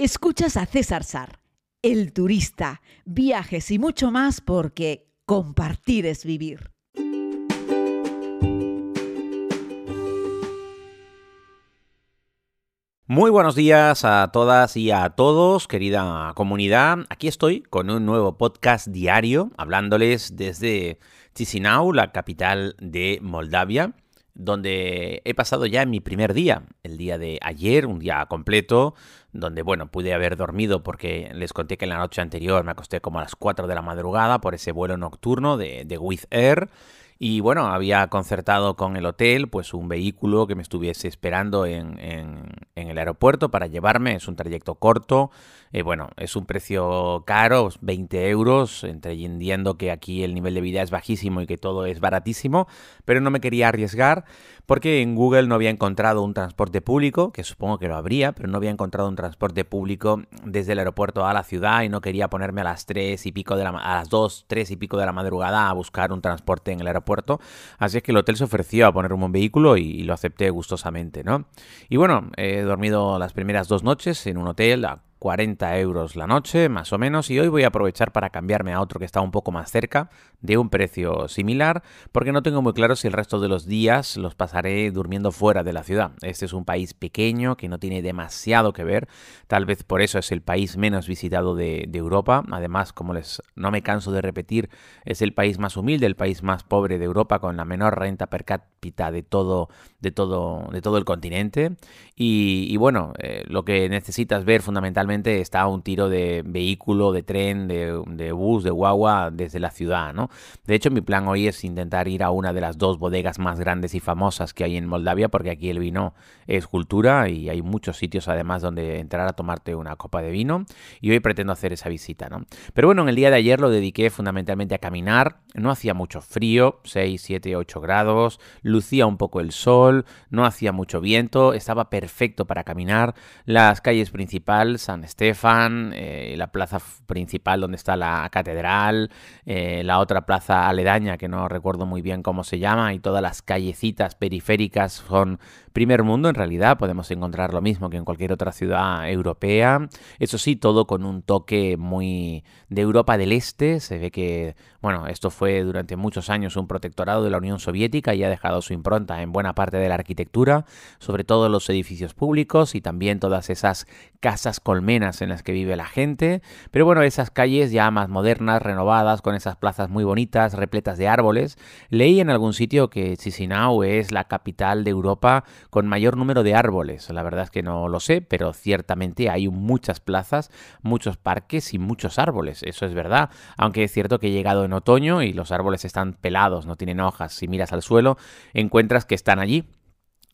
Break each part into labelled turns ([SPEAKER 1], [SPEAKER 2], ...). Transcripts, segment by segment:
[SPEAKER 1] Escuchas a César Sar, el turista, viajes y mucho más porque compartir es vivir.
[SPEAKER 2] Muy buenos días a todas y a todos, querida comunidad. Aquí estoy con un nuevo podcast diario, hablándoles desde Chisinau, la capital de Moldavia, donde he pasado ya mi primer día, el día de ayer, un día completo, donde, bueno, pude haber dormido porque les conté que en la noche anterior me acosté como a las 4 de la madrugada por ese vuelo nocturno de, de With Air. Y bueno, había concertado con el hotel pues un vehículo que me estuviese esperando en, el aeropuerto para llevarme. Es un trayecto corto. Eh, bueno, es un precio caro, 20 euros, entendiendo que aquí el nivel de vida es bajísimo y que todo es baratísimo, pero no me quería arriesgar porque en Google no había encontrado un transporte público, que supongo que lo habría, pero no había encontrado un transporte público desde el aeropuerto a la ciudad y no quería ponerme a las 3 y pico de la las 2, 3 y pico de la madrugada a buscar un transporte en el aeropuerto. Así es que el hotel se ofreció a ponerme un vehículo y, lo acepté gustosamente, ¿no? Y bueno, he dormido las primeras dos noches en un hotel 40 euros la noche, más o menos, y hoy voy a aprovechar para cambiarme a otro que está un poco más cerca, de un precio similar, porque no tengo muy claro si el resto de los días los pasaré durmiendo fuera de la ciudad. Este es un país pequeño que no tiene demasiado que ver, tal vez por eso es el país menos visitado de, Europa, además, como les no me canso de repetir, es el país más humilde, el país más pobre de Europa, con la menor renta per cápita de todo, de todo, de todo el continente, y, bueno, eh, lo que necesitas ver fundamentalmente está un tiro de vehículo, de tren, de, bus, de guagua desde la ciudad, ¿no? De hecho, mi plan hoy es intentar ir a una de las dos bodegas más grandes y famosas que hay en Moldavia, porque aquí el vino es cultura y hay muchos sitios además donde entrar a tomarte una copa de vino y hoy pretendo hacer esa visita, ¿no? Pero bueno, en el día de ayer lo dediqué fundamentalmente a caminar, no hacía mucho frío, 6, 7, 8 grados, lucía un poco el sol, no hacía mucho viento, estaba perfecto para caminar, las calles principales, San Estefan, eh, la plaza principal donde está la catedral, eh, la otra plaza aledaña que no recuerdo muy bien cómo se llama y todas las callecitas periféricas son primer mundo en realidad, podemos encontrar lo mismo que en cualquier otra ciudad europea. Eso sí, todo con un toque muy de Europa del Este. Se ve que, bueno, esto fue durante muchos años un protectorado de la Unión Soviética y ha dejado su impronta en buena parte de la arquitectura, sobre todo los edificios públicos y también todas esas casas colmenas en las que vive la gente. Pero bueno, esas calles ya más modernas, renovadas, con esas plazas muy bonitas, repletas de árboles. Leí en algún sitio que Chisinau es la capital de Europa con mayor número de árboles. La verdad es que no lo sé, pero ciertamente hay muchas plazas, muchos parques y muchos árboles. Eso es verdad. Aunque es cierto que he llegado en otoño y los árboles están pelados, no tienen hojas. Si miras al suelo, encuentras que están allí,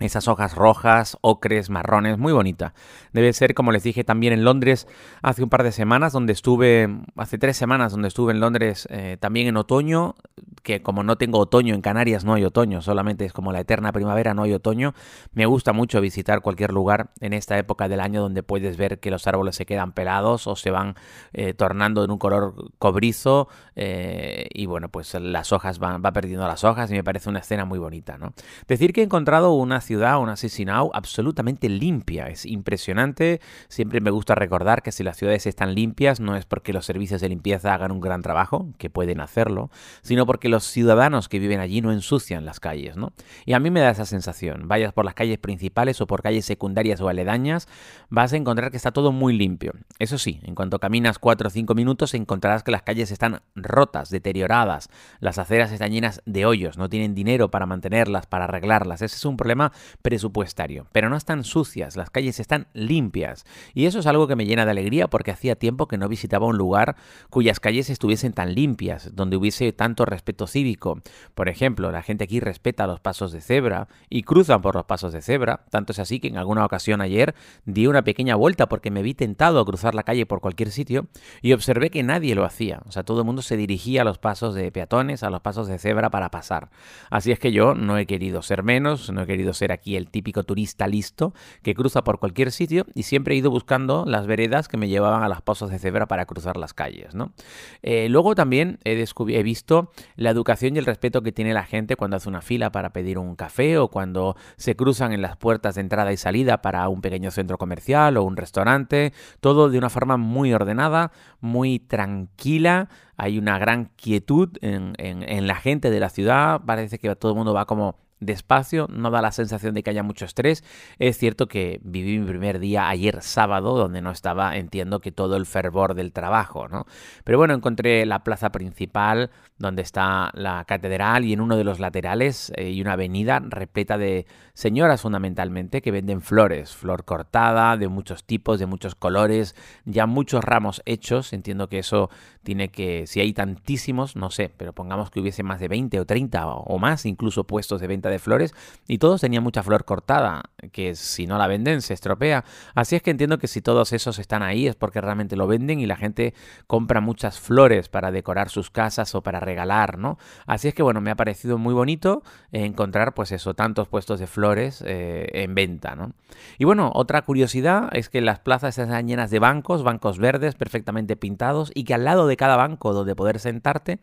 [SPEAKER 2] esas hojas rojas, ocres, marrones, muy bonita. Debe ser, como les dije, también en Londres hace un par de semanas, donde estuve, hace tres semanas, donde estuve en Londres eh, también en otoño, que como no tengo otoño en Canarias, no hay otoño, solamente es como la eterna primavera, no hay otoño. Me gusta mucho visitar cualquier lugar en esta época del año donde puedes ver que los árboles se quedan pelados o se van eh, tornando en un color cobrizo eh, y bueno, pues las hojas van va perdiendo las hojas y me parece una escena muy bonita, ¿no? Decir que he encontrado una ciudad, una Sisinau, absolutamente limpia. Es impresionante. Siempre me gusta recordar que si las ciudades están limpias no es porque los servicios de limpieza hagan un gran trabajo, que pueden hacerlo, sino porque los ciudadanos que viven allí no ensucian las calles, ¿no? Y a mí me da esa sensación. Vayas por las calles principales o por calles secundarias o aledañas, vas a encontrar que está todo muy limpio. Eso sí, en cuanto caminas 4 o 5 minutos encontrarás que las calles están rotas, deterioradas, las aceras están llenas de hoyos, no tienen dinero para mantenerlas, para arreglarlas. Ese es un problema presupuestario. Pero no están sucias, las calles están limpias. Y eso es algo que me llena de alegría porque hacía tiempo que no visitaba un lugar cuyas calles estuviesen tan limpias, donde hubiese tanto respeto cívico. Por ejemplo, la gente aquí respeta los pasos de cebra y cruzan por los pasos de cebra. Tanto es así que en alguna ocasión ayer di una pequeña vuelta porque me vi tentado a cruzar la calle por cualquier sitio y observé que nadie lo hacía. O sea, todo el mundo se dirigía a los pasos de peatones, a los pasos de cebra para pasar. Así es que yo no he querido ser menos, no he querido ser aquí el típico turista listo que cruza por cualquier sitio y siempre he ido buscando las veredas que me llevaban a las pozos de cebra para cruzar las calles, ¿no? Eh, luego también he, he visto la educación y el respeto que tiene la gente cuando hace una fila para pedir un café o cuando se cruzan en las puertas de entrada y salida para un pequeño centro comercial o un restaurante, todo de una forma muy ordenada, muy tranquila, hay una gran quietud en, en, la gente de la ciudad, parece que todo el mundo va como despacio, no da la sensación de que haya mucho estrés. Es cierto que viví mi primer día ayer sábado, donde no estaba, entiendo que todo el fervor del trabajo, ¿no? Pero bueno, encontré la plaza principal, donde está la catedral, y en uno de los laterales eh, una avenida repleta de señoras fundamentalmente que venden flores, flor cortada, de muchos tipos, de muchos colores, ya muchos ramos hechos. Entiendo que eso tiene que, si hay tantísimos, no sé, pero pongamos que hubiese más de 20 o 30 o más incluso puestos de venta de flores y todos tenían mucha flor cortada, que si no la venden se estropea. Así es que entiendo que si todos esos están ahí es porque realmente lo venden y la gente compra muchas flores para decorar sus casas o para regalar, ¿no? Así es que bueno, me ha parecido muy bonito encontrar pues eso, tantos puestos de flores eh, en venta, ¿no? Y bueno, otra curiosidad es que las plazas están llenas de bancos, bancos verdes perfectamente pintados y que al lado de cada banco donde poder sentarte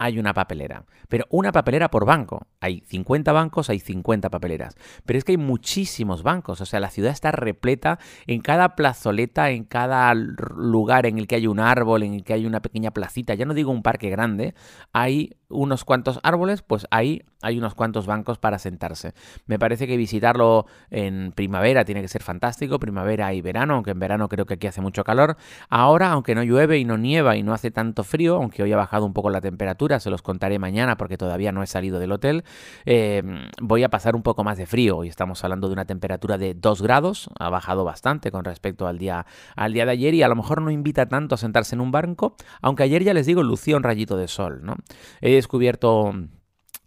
[SPEAKER 2] hay una papelera. Pero una papelera por banco. Hay 50 bancos, hay 50 papeleras. Pero es que hay muchísimos bancos. O sea, la ciudad está repleta en cada plazoleta, en cada lugar en el que hay un árbol, en el que hay una pequeña placita. Ya no digo un parque grande. Hay unos cuantos árboles, pues ahí hay unos cuantos bancos para sentarse. Me parece que visitarlo en primavera tiene que ser fantástico, primavera y verano, aunque en verano creo que aquí hace mucho calor. Ahora, aunque no llueve y no nieva y no hace tanto frío, aunque hoy ha bajado un poco la temperatura, se los contaré mañana porque todavía no he salido del hotel, eh, voy a pasar un poco más de frío. Hoy estamos hablando de una temperatura de 2 grados, ha bajado bastante con respecto al día, al día de ayer y a lo mejor no invita tanto a sentarse en un banco, aunque ayer ya les digo, lucía un rayito de sol, ¿no? He descubierto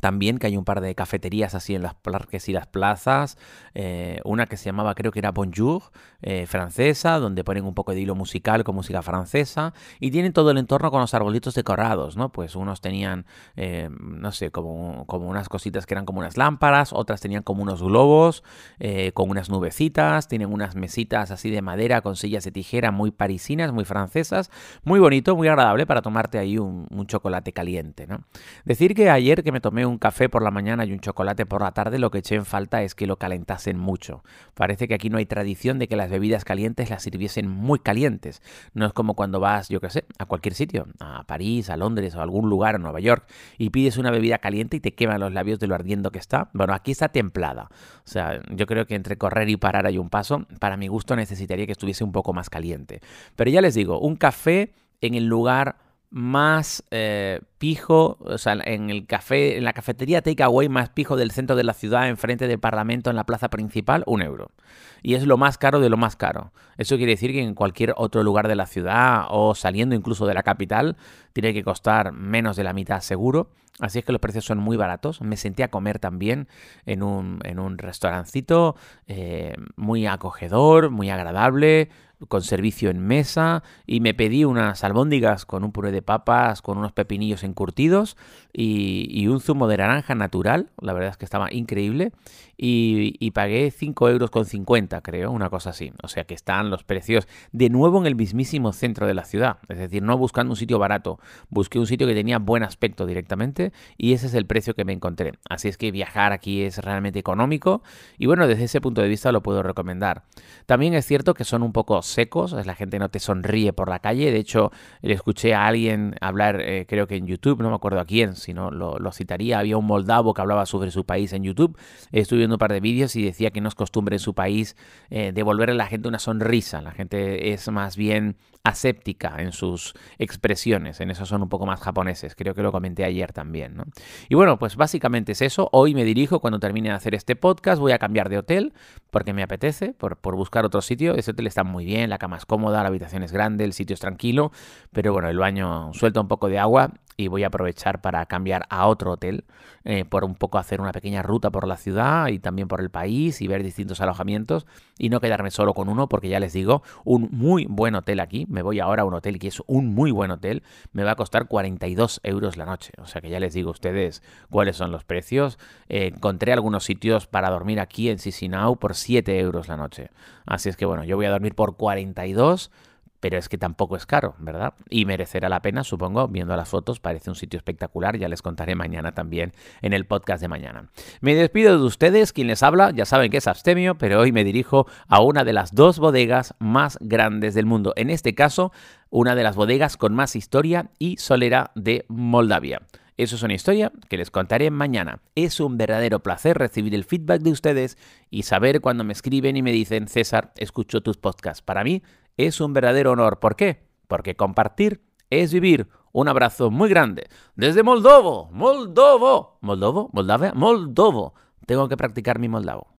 [SPEAKER 2] también que hay un par de cafeterías así en las parques y las plazas. Eh, una que se llamaba, creo que era Bonjour, eh, francesa, donde ponen un poco de hilo musical con música francesa. Y tienen todo el entorno con los arbolitos decorados, ¿no? Pues unos tenían, eh, no sé, como, como unas cositas que eran como unas lámparas, otras tenían como unos globos, con unas nubecitas, tienen unas mesitas así de madera con sillas de tijera muy parisinas, muy francesas. Muy bonito, muy agradable para tomarte ahí un, un chocolate caliente, ¿no? Decir que ayer que me tomé un café por la mañana y un chocolate por la tarde, lo que eché en falta es que lo calentasen mucho. Parece que aquí no hay tradición de que las bebidas calientes las sirviesen muy calientes. No es como cuando vas, yo qué sé, a cualquier sitio, a París, a Londres o a algún lugar, a Nueva York, y pides una bebida caliente y te queman los labios de lo ardiendo que está. Bueno, aquí está templada. O sea, yo creo que entre correr y parar hay un paso. Para mi gusto necesitaría que estuviese un poco más caliente. Pero ya les digo, un café en el lugar más eh, pijo, o sea, en el café, en la cafetería takeaway más pijo del centro de la ciudad, enfrente del Parlamento, en la plaza principal, un euro. Y es lo más caro de lo más caro. Eso quiere decir que en cualquier otro lugar de la ciudad o saliendo incluso de la capital, tiene que costar menos de la mitad seguro. Así es que los precios son muy baratos. Me sentí a comer también en un, en un restaurancito eh, muy acogedor, muy agradable, con servicio en mesa y me pedí unas albóndigas con un puré de papas, con unos pepinillos encurtidos y, un zumo de naranja natural. La verdad es que estaba increíble y, pagué 5 euros con 50 creo, una cosa así. O sea que están los precios de nuevo en el mismísimo centro de la ciudad. Es decir, no buscando un sitio barato, busqué un sitio que tenía buen aspecto directamente y ese es el precio que me encontré. Así es que viajar aquí es realmente económico y bueno, desde ese punto de vista lo puedo recomendar. También es cierto que son un poco secos, la gente no te sonríe por la calle. De hecho, le escuché a alguien hablar, eh, creo que en YouTube, no me acuerdo a quién, si no lo, citaría. Había un moldavo que hablaba sobre su país en YouTube. Estuve viendo un par de vídeos y decía que no es costumbre en su país eh, devolverle a la gente una sonrisa. La gente es más bien aséptica en sus expresiones. En eso son un poco más japoneses. Creo que lo comenté ayer también. Y bueno, pues básicamente es eso. Hoy me dirijo, cuando termine de hacer este podcast, voy a cambiar de hotel porque me apetece, por, por buscar otro sitio. Ese hotel está muy bien, la cama es cómoda, la habitación es grande, el sitio es tranquilo, pero bueno, el baño suelta un poco de agua y voy a aprovechar para cambiar a otro hotel, eh, por un poco hacer una pequeña ruta por la ciudad y también por el país y ver distintos alojamientos y no quedarme solo con uno porque ya les digo, un muy buen hotel aquí, me voy ahora a un hotel que es un muy buen hotel, me va a costar 42 euros la noche, o sea que ya les digo a ustedes cuáles son los precios, eh, encontré algunos sitios para dormir aquí en Sisinau por 7 euros la noche, así es que bueno, yo voy a dormir por 42 pero es que tampoco es caro, ¿verdad? Y merecerá la pena, supongo, viendo las fotos, parece un sitio espectacular, ya les contaré mañana también en el podcast de mañana. Me despido de ustedes, quien les habla, ya saben que es Abstemio, pero hoy me dirijo a una de las dos bodegas más grandes del mundo, en este caso, una de las bodegas con más historia y solera de Moldavia. Eso es una historia que les contaré mañana. Es un verdadero placer recibir el feedback de ustedes y saber cuando me escriben y me dicen, César, escucho tus podcasts. Para mí es un verdadero honor. ¿Por qué? Porque compartir es vivir. Un abrazo muy grande desde Moldovo, Moldovo, Moldovo, Moldavia, Moldovo. Tengo que practicar mi moldavo.